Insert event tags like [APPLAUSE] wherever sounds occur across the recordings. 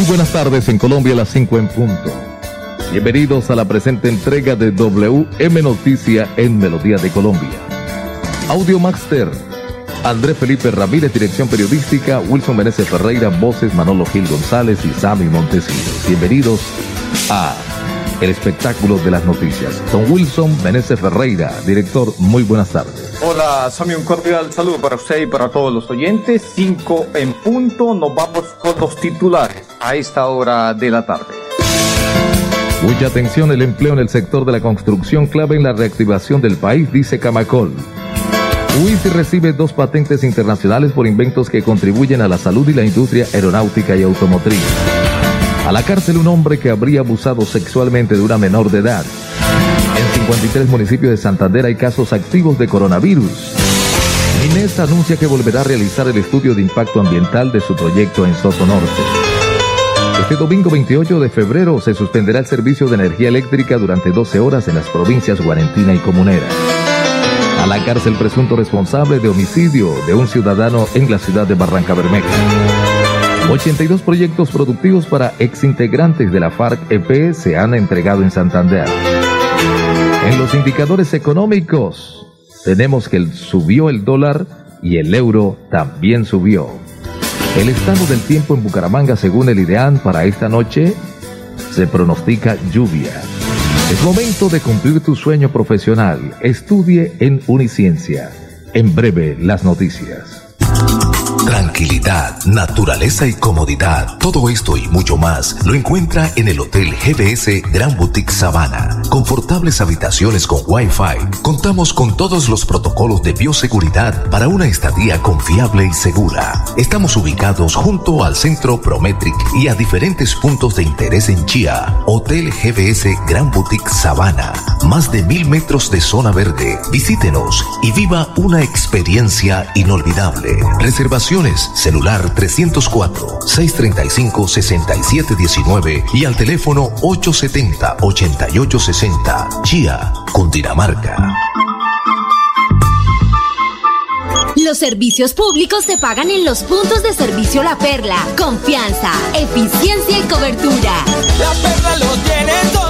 Muy buenas tardes en Colombia a las 5 en punto. Bienvenidos a la presente entrega de WM Noticia en Melodía de Colombia. Audio Master, André Felipe Ramírez, dirección periodística, Wilson Meneses Ferreira, voces Manolo Gil González y Sammy Montesinos. Bienvenidos a el espectáculo de las noticias. Don Wilson Meneses Ferreira, director, muy buenas tardes. Hola, Sammy, un cordial saludo para usted y para todos los oyentes. 5 en punto, nos vamos con los titulares a esta hora de la tarde. Mucha atención, el empleo en el sector de la construcción clave en la reactivación del país, dice Camacol. UIS recibe dos patentes internacionales por inventos que contribuyen a la salud y la industria aeronáutica y automotriz. A la cárcel un hombre que habría abusado sexualmente de una menor de edad. En 53 municipios de Santander hay casos activos de coronavirus. Inés anuncia que volverá a realizar el estudio de impacto ambiental de su proyecto en Soto Norte. Este domingo 28 de febrero se suspenderá el servicio de energía eléctrica durante 12 horas en las provincias Guarentina y Comunera. A la cárcel presunto responsable de homicidio de un ciudadano en la ciudad de Barranca Bermeja. 82 proyectos productivos para exintegrantes de la FARC-EP se han entregado en Santander. En los indicadores económicos, tenemos que subió el dólar y el euro también subió. El estado del tiempo en Bucaramanga, según el IDEAN, para esta noche se pronostica lluvia. Es momento de cumplir tu sueño profesional. Estudie en Uniciencia. En breve, las noticias. Tranquilidad, naturaleza y comodidad. Todo esto y mucho más lo encuentra en el Hotel GBS Grand Boutique Sabana. Confortables habitaciones con Wi-Fi. Contamos con todos los protocolos de bioseguridad para una estadía confiable y segura. Estamos ubicados junto al Centro Prometric y a diferentes puntos de interés en Chía. Hotel GBS Grand Boutique Sabana. Más de mil metros de zona verde. Visítenos y viva una experiencia inolvidable. Reservaciones celular 304-635-6719 y al teléfono 870-8860. Chía, Cundinamarca. Los servicios públicos se pagan en los puntos de servicio La Perla. Confianza, eficiencia y cobertura. La Perla lo tiene todo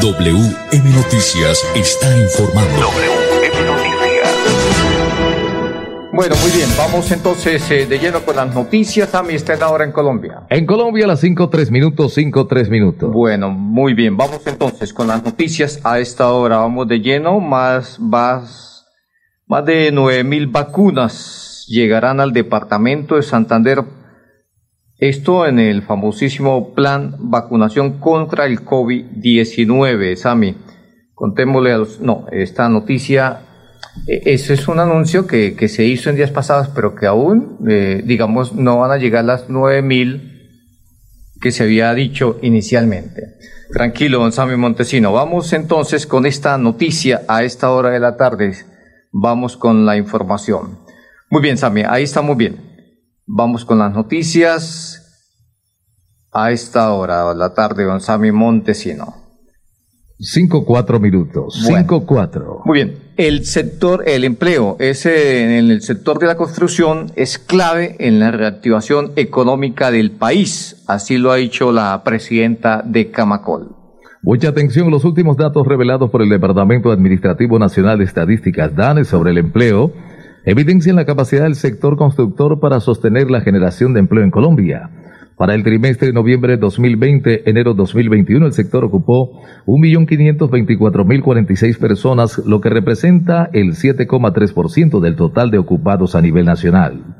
WM Noticias está informando. WM Noticias. Bueno, muy bien, vamos entonces eh, de lleno con las noticias. Sammy está en ahora en Colombia. En Colombia a las 5, 3 minutos, 5, 3 minutos. Bueno, muy bien, vamos entonces con las noticias a esta hora. Vamos de lleno, más, más, más de nueve mil vacunas llegarán al departamento de Santander. Esto en el famosísimo plan vacunación contra el COVID-19, Sami. Contémosle a los... No, esta noticia, eh, ese es un anuncio que, que, se hizo en días pasados, pero que aún, eh, digamos, no van a llegar las nueve mil que se había dicho inicialmente. Tranquilo, don Sammy Montesino. Vamos entonces con esta noticia a esta hora de la tarde. Vamos con la información. Muy bien, Sammy, ahí está muy bien. Vamos con las noticias a esta hora de la tarde, don Sammy Montesino. 5, 4 minutos. 5, 4. Muy bien. El sector, el empleo, ese en el sector de la construcción es clave en la reactivación económica del país. Así lo ha dicho la presidenta de Camacol. Mucha atención, los últimos datos revelados por el Departamento Administrativo Nacional de Estadísticas DANE sobre el empleo evidencian la capacidad del sector constructor para sostener la generación de empleo en Colombia. Para el trimestre de noviembre de 2020, enero 2021, el sector ocupó 1.524.046 personas, lo que representa el 7,3% del total de ocupados a nivel nacional.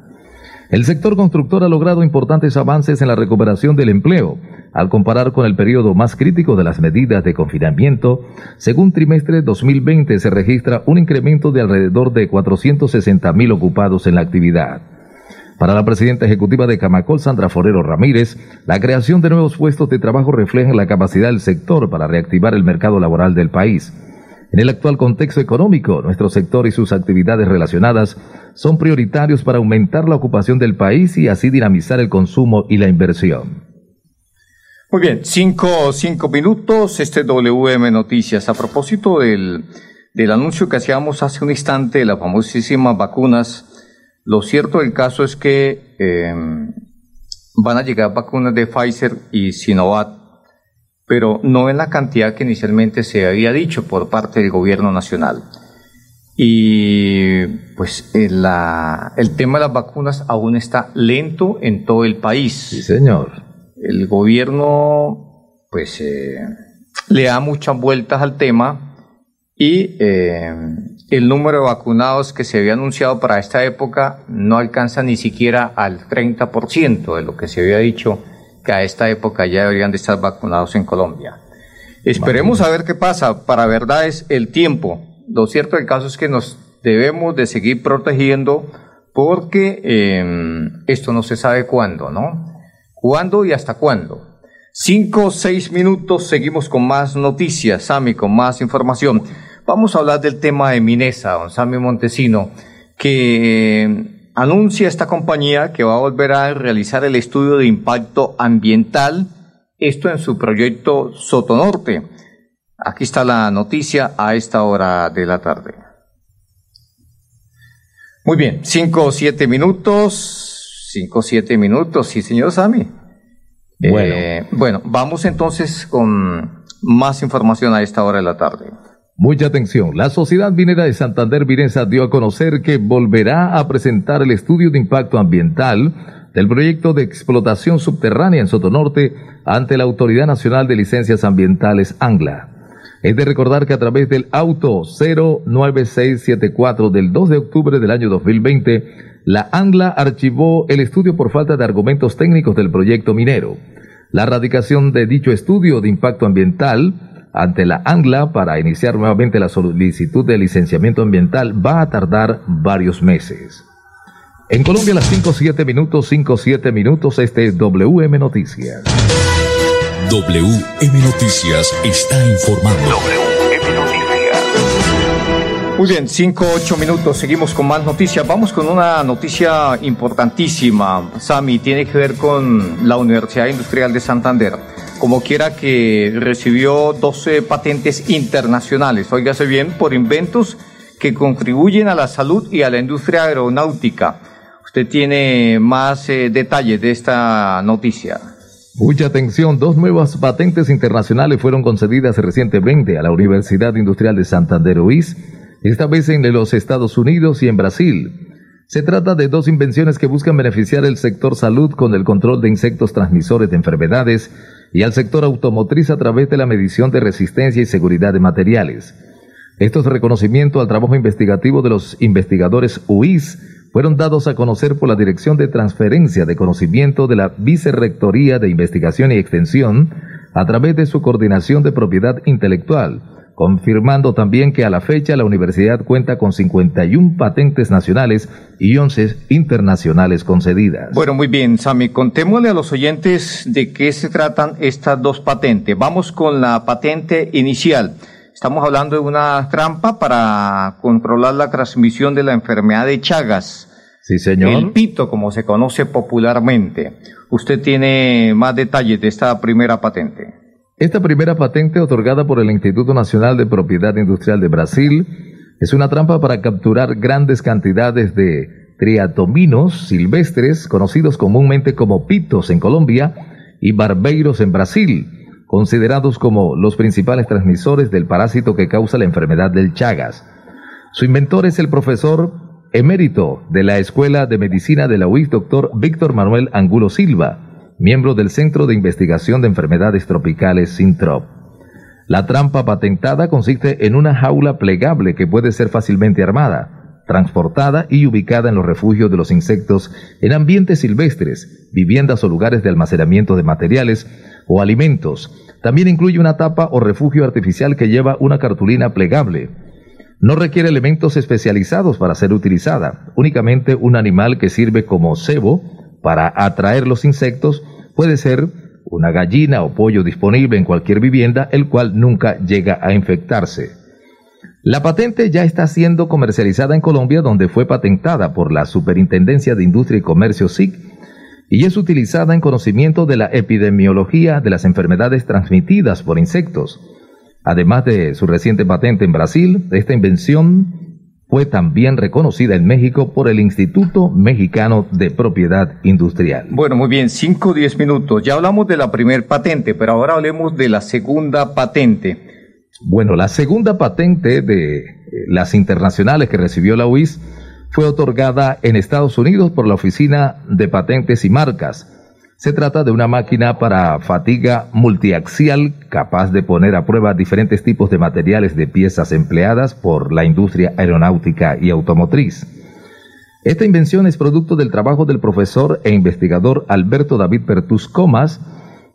El sector constructor ha logrado importantes avances en la recuperación del empleo, al comparar con el periodo más crítico de las medidas de confinamiento. Según trimestre 2020 se registra un incremento de alrededor de 460 mil ocupados en la actividad. Para la presidenta ejecutiva de Camacol, Sandra Forero Ramírez, la creación de nuevos puestos de trabajo refleja la capacidad del sector para reactivar el mercado laboral del país. En el actual contexto económico, nuestro sector y sus actividades relacionadas son prioritarios para aumentar la ocupación del país y así dinamizar el consumo y la inversión. Muy bien, cinco, cinco minutos, este WM Noticias. A propósito del, del anuncio que hacíamos hace un instante de las famosísimas vacunas, lo cierto del caso es que eh, van a llegar vacunas de Pfizer y Sinovac pero no en la cantidad que inicialmente se había dicho por parte del gobierno nacional. Y pues el, la, el tema de las vacunas aún está lento en todo el país. Sí, señor. El gobierno pues eh, le da muchas vueltas al tema y eh, el número de vacunados que se había anunciado para esta época no alcanza ni siquiera al 30% de lo que se había dicho que a esta época ya deberían de estar vacunados en Colombia. Esperemos a ver qué pasa. Para verdad es el tiempo. Lo cierto del caso es que nos debemos de seguir protegiendo porque em, esto no se sabe cuándo, ¿no? ¿Cuándo y hasta cuándo? Cinco o seis minutos, seguimos con más noticias, Sami, con más información. Vamos a hablar del tema de Minesa, don Sami Montesino, que em, anuncia esta compañía que va a volver a realizar el estudio de impacto ambiental, esto en su proyecto Sotonorte. Aquí está la noticia a esta hora de la tarde. Muy bien, cinco o siete minutos, cinco o siete minutos, sí señor Sami. Bueno. Eh, bueno, vamos entonces con más información a esta hora de la tarde. Mucha atención. La Sociedad Minera de Santander Vinesa dio a conocer que volverá a presentar el estudio de impacto ambiental del proyecto de explotación subterránea en Sotonorte ante la Autoridad Nacional de Licencias Ambientales ANGLA. Es de recordar que a través del auto 09674 del 2 de octubre del año 2020, la ANGLA archivó el estudio por falta de argumentos técnicos del proyecto minero. La radicación de dicho estudio de impacto ambiental ante la ANGLA para iniciar nuevamente la solicitud de licenciamiento ambiental va a tardar varios meses. En Colombia las 5-7 minutos, 5-7 minutos, este es WM Noticias. WM Noticias está informando. Muy bien, 5-8 minutos, seguimos con más noticias. Vamos con una noticia importantísima, Sami, tiene que ver con la Universidad Industrial de Santander como quiera que recibió 12 patentes internacionales, óigase bien, por inventos que contribuyen a la salud y a la industria aeronáutica. Usted tiene más eh, detalles de esta noticia. Mucha atención, dos nuevas patentes internacionales fueron concedidas recientemente a la Universidad Industrial de Santander UIS, esta vez en los Estados Unidos y en Brasil. Se trata de dos invenciones que buscan beneficiar el sector salud con el control de insectos transmisores de enfermedades y al sector automotriz a través de la medición de resistencia y seguridad de materiales. Estos reconocimientos al trabajo investigativo de los investigadores UIS fueron dados a conocer por la Dirección de Transferencia de Conocimiento de la Vicerrectoría de Investigación y Extensión a través de su coordinación de propiedad intelectual, confirmando también que a la fecha la universidad cuenta con 51 patentes nacionales y 11 internacionales concedidas. Bueno, muy bien, Sami, contémosle a los oyentes de qué se tratan estas dos patentes. Vamos con la patente inicial. Estamos hablando de una trampa para controlar la transmisión de la enfermedad de Chagas. Sí, señor. El pito, como se conoce popularmente. Usted tiene más detalles de esta primera patente. Esta primera patente otorgada por el Instituto Nacional de Propiedad Industrial de Brasil es una trampa para capturar grandes cantidades de triatominos silvestres, conocidos comúnmente como pitos en Colombia y barbeiros en Brasil, considerados como los principales transmisores del parásito que causa la enfermedad del Chagas. Su inventor es el profesor emérito de la Escuela de Medicina de la UIS, doctor Víctor Manuel Angulo Silva, miembro del Centro de Investigación de Enfermedades Tropicales Sintrop. La trampa patentada consiste en una jaula plegable que puede ser fácilmente armada, transportada y ubicada en los refugios de los insectos en ambientes silvestres, viviendas o lugares de almacenamiento de materiales o alimentos. También incluye una tapa o refugio artificial que lleva una cartulina plegable no requiere elementos especializados para ser utilizada. Únicamente un animal que sirve como cebo para atraer los insectos puede ser una gallina o pollo disponible en cualquier vivienda, el cual nunca llega a infectarse. La patente ya está siendo comercializada en Colombia, donde fue patentada por la Superintendencia de Industria y Comercio SIC y es utilizada en conocimiento de la epidemiología de las enfermedades transmitidas por insectos. Además de su reciente patente en Brasil, esta invención fue también reconocida en México por el Instituto Mexicano de Propiedad Industrial. Bueno, muy bien, 5 o 10 minutos. Ya hablamos de la primera patente, pero ahora hablemos de la segunda patente. Bueno, la segunda patente de eh, las internacionales que recibió la UIS fue otorgada en Estados Unidos por la Oficina de Patentes y Marcas se trata de una máquina para fatiga multiaxial capaz de poner a prueba diferentes tipos de materiales de piezas empleadas por la industria aeronáutica y automotriz. Esta invención es producto del trabajo del profesor e investigador Alberto David Pertus Comas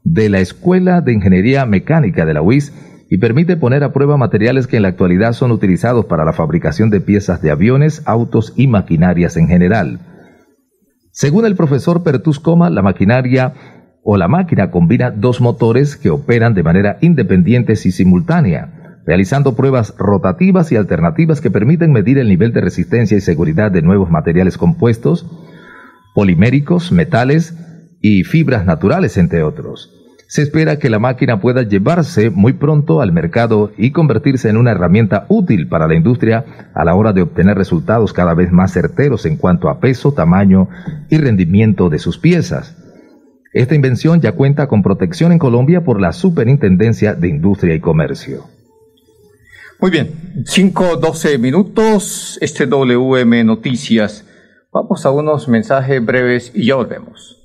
de la Escuela de Ingeniería Mecánica de la UIS y permite poner a prueba materiales que en la actualidad son utilizados para la fabricación de piezas de aviones, autos y maquinarias en general. Según el profesor Pertus Coma, la maquinaria o la máquina combina dos motores que operan de manera independiente y simultánea, realizando pruebas rotativas y alternativas que permiten medir el nivel de resistencia y seguridad de nuevos materiales compuestos, poliméricos, metales y fibras naturales, entre otros. Se espera que la máquina pueda llevarse muy pronto al mercado y convertirse en una herramienta útil para la industria a la hora de obtener resultados cada vez más certeros en cuanto a peso, tamaño y rendimiento de sus piezas. Esta invención ya cuenta con protección en Colombia por la Superintendencia de Industria y Comercio. Muy bien, 5-12 minutos, este WM Noticias. Vamos a unos mensajes breves y ya volvemos.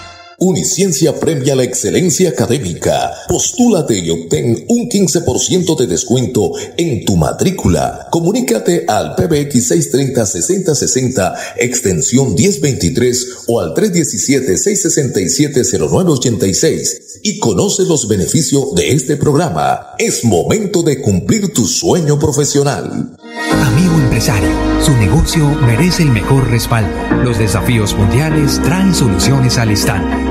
Uniciencia premia la excelencia académica. Postúlate y obtén un 15% de descuento en tu matrícula. Comunícate al PBX 630-6060, extensión 1023 o al 317-667-0986 y conoce los beneficios de este programa. Es momento de cumplir tu sueño profesional. Amigo empresario, su negocio merece el mejor respaldo. Los desafíos mundiales traen soluciones al instante.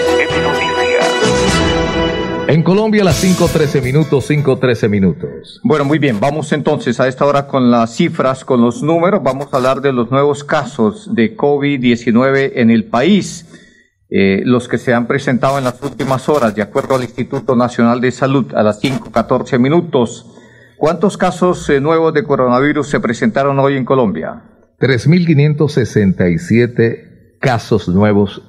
En Colombia las 5.13 minutos, 5.13 minutos. Bueno, muy bien, vamos entonces a esta hora con las cifras, con los números. Vamos a hablar de los nuevos casos de COVID-19 en el país, eh, los que se han presentado en las últimas horas, de acuerdo al Instituto Nacional de Salud, a las 5.14 minutos. ¿Cuántos casos eh, nuevos de coronavirus se presentaron hoy en Colombia? 3.567 casos nuevos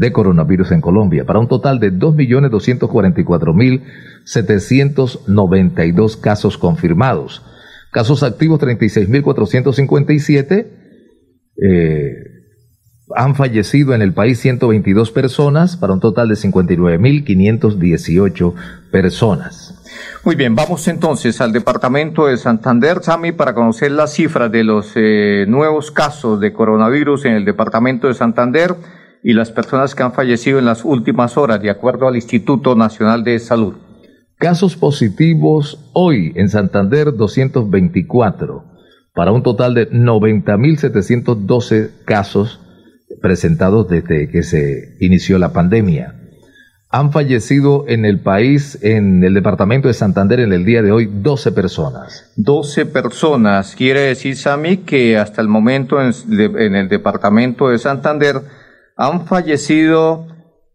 de coronavirus en Colombia, para un total de 2.244.792 casos confirmados. Casos activos 36.457. Eh, han fallecido en el país 122 personas, para un total de 59.518 personas. Muy bien, vamos entonces al departamento de Santander, Sami, para conocer las cifras de los eh, nuevos casos de coronavirus en el departamento de Santander y las personas que han fallecido en las últimas horas, de acuerdo al Instituto Nacional de Salud. Casos positivos hoy en Santander 224. para un total de 90.712 casos presentados desde que se inició la pandemia. Han fallecido en el país, en el departamento de Santander, en el día de hoy, 12 personas. 12 personas. Quiere decir, Sami, que hasta el momento en, el departamento de Santander han fallecido,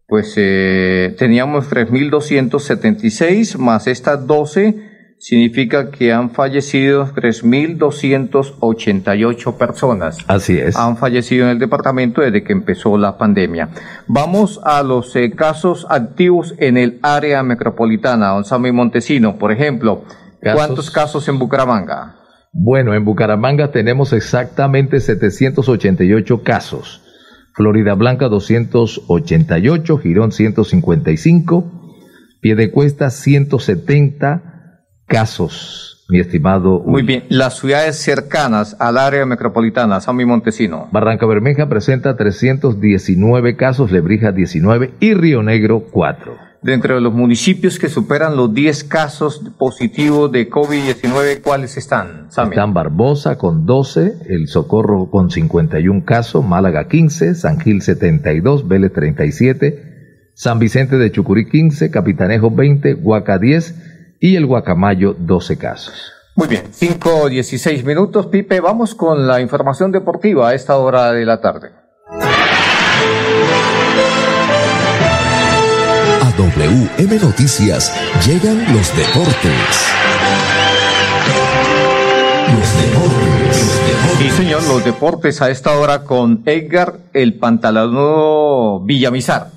pues eh, teníamos 3.276 más estas 12 significa que han fallecido 3.288 personas. Así es. Han fallecido en el departamento desde que empezó la pandemia. Vamos a los eh, casos activos en el área metropolitana, don Sammy Montesino, por ejemplo. ¿Cuántos casos en Bucaramanga? Bueno, en Bucaramanga tenemos exactamente 788 casos. Florida Blanca 288, Girón 155, Piedecuesta 170, casos, mi estimado. Muy bien, las ciudades cercanas al área metropolitana, San Montesino. Barranca Bermeja presenta 319 casos, Lebrija 19 y Río Negro 4. Dentro de los municipios que superan los 10 casos positivos de COVID-19, ¿cuáles están? Están Barbosa con 12, El Socorro con 51 casos, Málaga 15, San Gil 72, Vélez 37, San Vicente de Chucurí 15, Capitanejo 20, Huaca 10, y el guacamayo 12 casos. Muy bien, 5 16 minutos, Pipe. Vamos con la información deportiva a esta hora de la tarde. WM Noticias llegan los deportes. Los deportes. Sí, señor, los deportes a esta hora con Edgar el Pantalanudo Villamizar.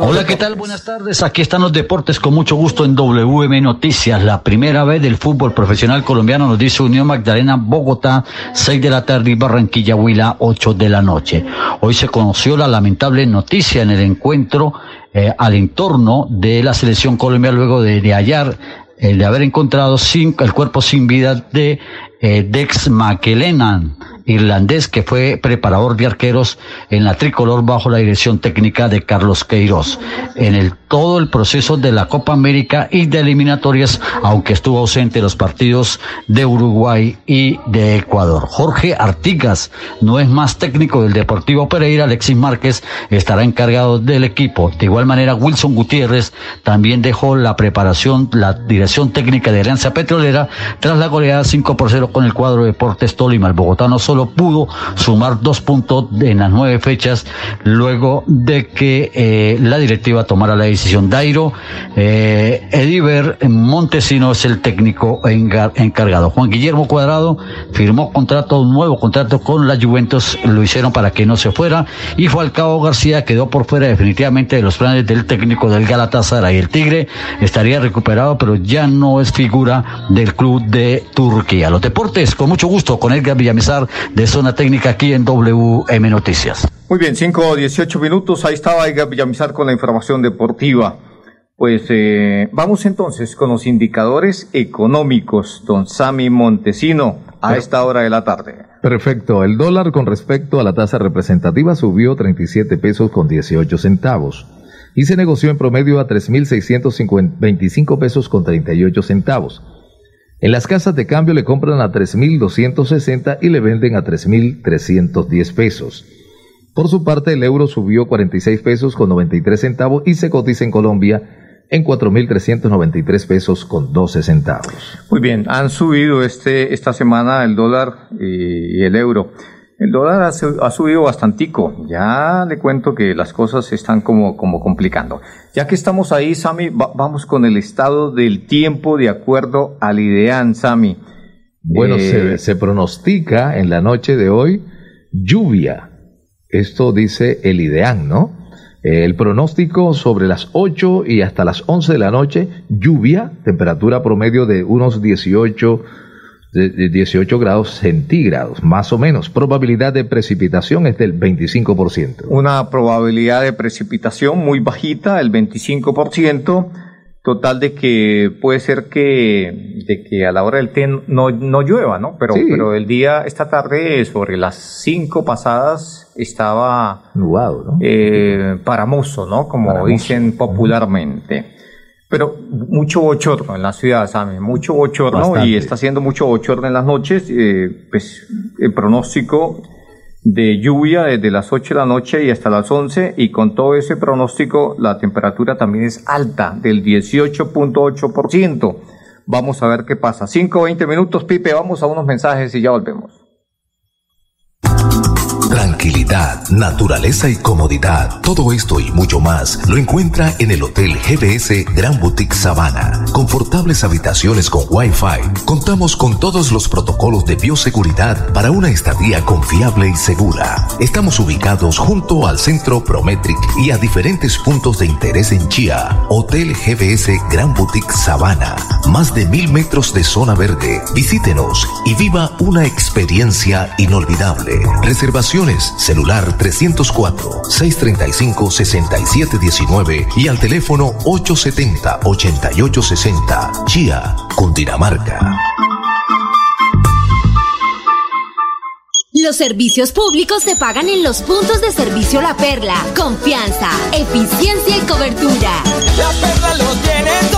Hola, ¿qué tal? Buenas tardes. Aquí están los deportes con mucho gusto en WM Noticias. La primera vez del fútbol profesional colombiano nos dice Unión Magdalena, Bogotá, 6 de la tarde y Barranquilla, Huila, 8 de la noche. Hoy se conoció la lamentable noticia en el encuentro eh, al entorno de la selección colombiana luego de, de hallar el eh, de haber encontrado sin, el cuerpo sin vida de eh, Dex McElennan, irlandés que fue preparador de arqueros en la tricolor bajo la dirección técnica de Carlos Queiroz. En el todo el proceso de la Copa América y de eliminatorias, aunque estuvo ausente en los partidos de Uruguay y de Ecuador. Jorge Artigas no es más técnico del Deportivo Pereira, Alexis Márquez estará encargado del equipo. De igual manera, Wilson Gutiérrez también dejó la preparación, la dirección técnica de Alianza Petrolera tras la goleada 5 por 0 con el cuadro de Deportes Tolima. El bogotano solo pudo sumar dos puntos en las nueve fechas luego de que eh, la directiva tomara la decisión. Dairo eh, Ediver Montesino es el técnico encargado. Juan Guillermo Cuadrado firmó contrato, un nuevo contrato con la Juventus, lo hicieron para que no se fuera y Falcao García quedó por fuera definitivamente de los planes del técnico del Galatasaray. El Tigre estaría recuperado, pero ya no es figura del club de Turquía. Los deportes, con mucho gusto, con Edgar Villamizar de Zona Técnica aquí en WM Noticias. Muy bien, 5 o 18 minutos. Ahí estaba Edgar Villamizar con la información deportiva. Pues eh, vamos entonces con los indicadores económicos, don Sami Montesino, a esta hora de la tarde. Perfecto. El dólar con respecto a la tasa representativa subió 37 pesos con 18 centavos y se negoció en promedio a 3.625 pesos con 38 centavos. En las casas de cambio le compran a 3.260 y le venden a 3.310 pesos. Por su parte, el euro subió 46 pesos con 93 centavos y se cotiza en Colombia en 4.393 pesos con 12 centavos. Muy bien, han subido este, esta semana el dólar y el euro. El dólar ha, subido bastantico. Ya le cuento que las cosas se están como, como complicando. Ya que estamos ahí, Sami, vamos con el estado del tiempo de acuerdo al IDEAN, Sami. Bueno, eh, se, pronostica en la noche de hoy lluvia. Esto dice el IDEAN, ¿no? El pronóstico sobre las 8 y hasta las 11 de la noche, lluvia, temperatura promedio de unos 18 de 18 grados centígrados, más o menos. Probabilidad de precipitación es del 25%. Una probabilidad de precipitación muy bajita, el 25%, total de que puede ser que, de que a la hora del té no, no llueva, ¿no? Pero, pero el día, esta tarde, sobre las 5 pasadas, estaba... Nubado, ¿no? Eh, paramoso, ¿no? Como dicen popularmente. Pero mucho bochorno en la ciudad, Sammy, mucho bochorno y está haciendo mucho bochorno en las noches. Eh, pues el pronóstico de lluvia desde las 8 de la noche y hasta las 11 y con todo ese pronóstico la temperatura también es alta, del 18.8%. Vamos a ver qué pasa. 5 20 minutos, Pipe, vamos a unos mensajes y ya volvemos. Naturaleza y comodidad. Todo esto y mucho más lo encuentra en el Hotel GBS Gran Boutique Sabana. Confortables habitaciones con Wi-Fi. Contamos con todos los protocolos de bioseguridad para una estadía confiable y segura. Estamos ubicados junto al Centro Prometric y a diferentes puntos de interés en Chía. Hotel GBS Gran Boutique Sabana. Más de mil metros de zona verde. Visítenos y viva una experiencia inolvidable. Reservación celular 304-635-6719 y al teléfono 870-8860. Chía, Cundinamarca. Los servicios públicos se pagan en los puntos de servicio La Perla. Confianza, eficiencia y cobertura. La Perla lo tiene todo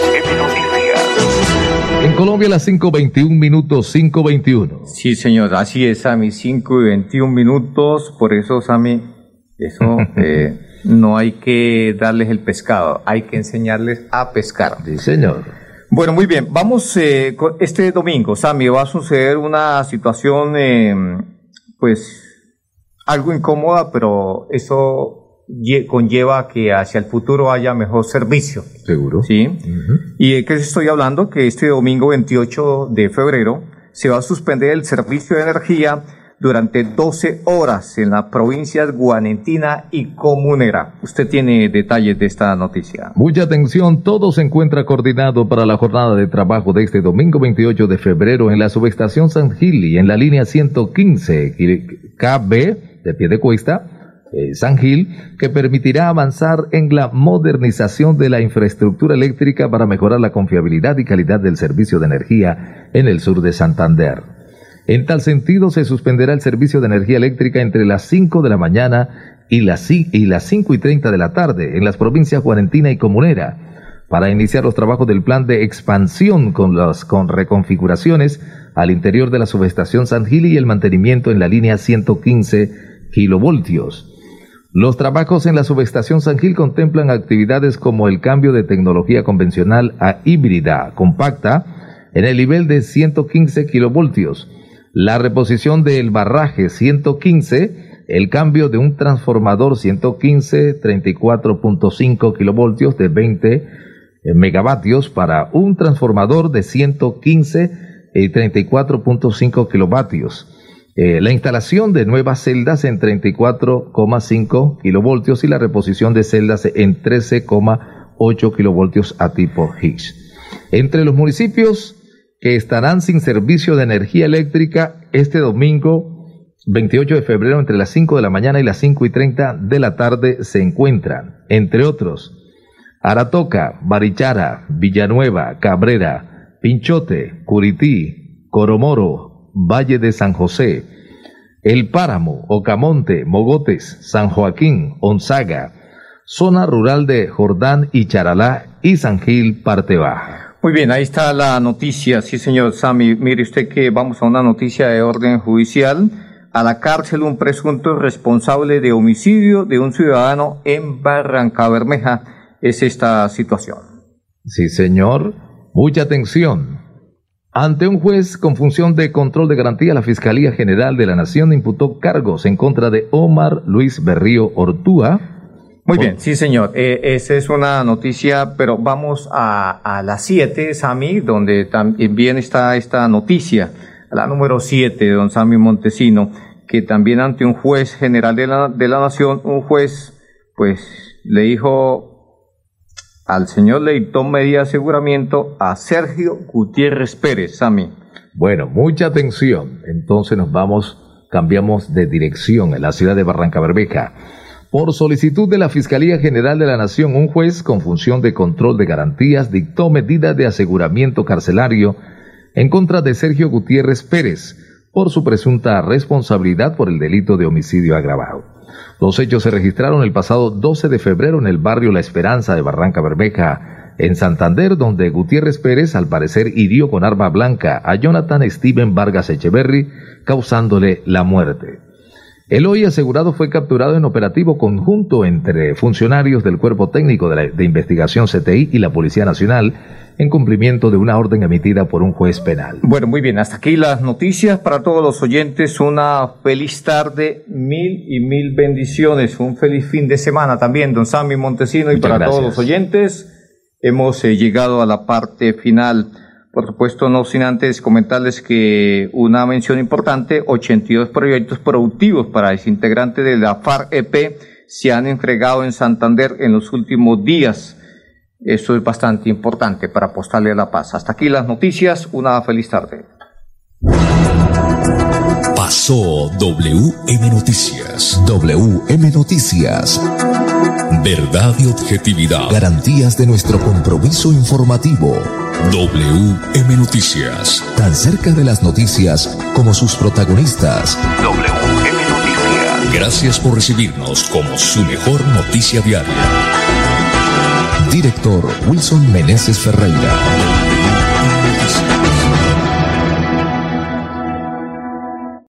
Colombia las 5.21 minutos, 5.21. Sí, señor, así es, Sammy, 5 y 21 minutos. Por eso, Sammy, eso [LAUGHS] eh, no hay que darles el pescado, hay que enseñarles a pescar. Sí, señor. Bueno, muy bien, vamos, eh, con- este domingo, Sammy, va a suceder una situación, eh, pues, algo incómoda, pero eso conlleva que hacia el futuro haya mejor servicio. Seguro. ¿Sí? ¿Y de qué estoy hablando? Que este domingo 28 de febrero se va a suspender el servicio de energía durante 12 horas en las provincias Guanentina y Comunera. Usted tiene detalles de esta noticia. Mucha atención, todo se encuentra coordinado para la jornada de trabajo de este domingo 28 de febrero en la subestación San Gil y en la línea 115 KB de pie de cuesta, eh, San Gil, que permitirá avanzar en la modernización de la infraestructura eléctrica para mejorar la confiabilidad y calidad del servicio de energía en el sur de Santander. En tal sentido, se suspenderá el servicio de energía eléctrica entre las 5 de la mañana y las, y las 5 y 30 de la tarde en las provincias Guarentina y Comunera para iniciar los trabajos del plan de expansión con las con reconfiguraciones al interior de la subestación San Gil y el mantenimiento en la línea 115 kilovoltios. Los trabajos en la subestación San Gil contemplan actividades como el cambio de tecnología convencional a híbrida compacta en el nivel de 115 kilovoltios, la reposición del barraje 115, el cambio de un transformador 115 34.5 kilovoltios de 20 eh, megavatios para un transformador de 115 y 34.5 kilovatios. Eh, la instalación de nuevas celdas en 34,5 kilovoltios y la reposición de celdas en 13,8 kilovoltios a tipo Higgs. Entre los municipios que estarán sin servicio de energía eléctrica este domingo 28 de febrero entre las 5 de la mañana y las 5 y 30 de la tarde se encuentran, entre otros, Aratoca, Barichara, Villanueva, Cabrera, Pinchote, Curití, Coromoro, Valle de San José, El Páramo, Ocamonte, Mogotes, San Joaquín, Onzaga, zona rural de Jordán y Charalá y San Gil, parte baja. Muy bien, ahí está la noticia, sí señor Sami. Mire usted que vamos a una noticia de orden judicial. A la cárcel un presunto responsable de homicidio de un ciudadano en Barranca Bermeja. Es esta situación. Sí, señor. Mucha atención. Ante un juez con función de control de garantía, la Fiscalía General de la Nación imputó cargos en contra de Omar Luis Berrío Ortúa. Muy bien, sí señor. Eh, esa es una noticia, pero vamos a, a las 7, Sami, donde también está esta noticia, la número 7, don Sami Montesino, que también ante un juez general de la, de la Nación, un juez, pues, le dijo al señor le dictó medida aseguramiento a Sergio Gutiérrez Pérez, Sami. Bueno, mucha atención. Entonces nos vamos, cambiamos de dirección en la ciudad de Barranca Bermeja. Por solicitud de la Fiscalía General de la Nación, un juez con función de control de garantías dictó medida de aseguramiento carcelario en contra de Sergio Gutiérrez Pérez por su presunta responsabilidad por el delito de homicidio agravado. Los hechos se registraron el pasado 12 de febrero en el barrio La Esperanza de Barranca Bermeja, en Santander, donde Gutiérrez Pérez al parecer hirió con arma blanca a Jonathan Steven Vargas Echeverry, causándole la muerte. El hoy asegurado fue capturado en operativo conjunto entre funcionarios del Cuerpo Técnico de, Investigación CTI y la Policía Nacional en cumplimiento de una orden emitida por un juez penal. Bueno, muy bien, hasta aquí las noticias para todos los oyentes. Una feliz tarde, mil y mil bendiciones. Un feliz fin de semana también, don Sammy Montesino, y para todos los oyentes. Hemos eh, llegado a la parte final. Por supuesto, no sin antes comentarles que una mención importante, 82 proyectos productivos para desintegrantes de la FARC-EP se han entregado en Santander en los últimos días. Eso es bastante importante para apostarle a la paz. Hasta aquí las noticias. Una feliz tarde. Pasó WM Noticias. WM Noticias. Verdad y objetividad. Garantías de nuestro compromiso informativo. WM Noticias. Tan cerca de las noticias como sus protagonistas. WM Noticias. Gracias por recibirnos como su mejor noticia diaria. Director Wilson Meneses Ferreira.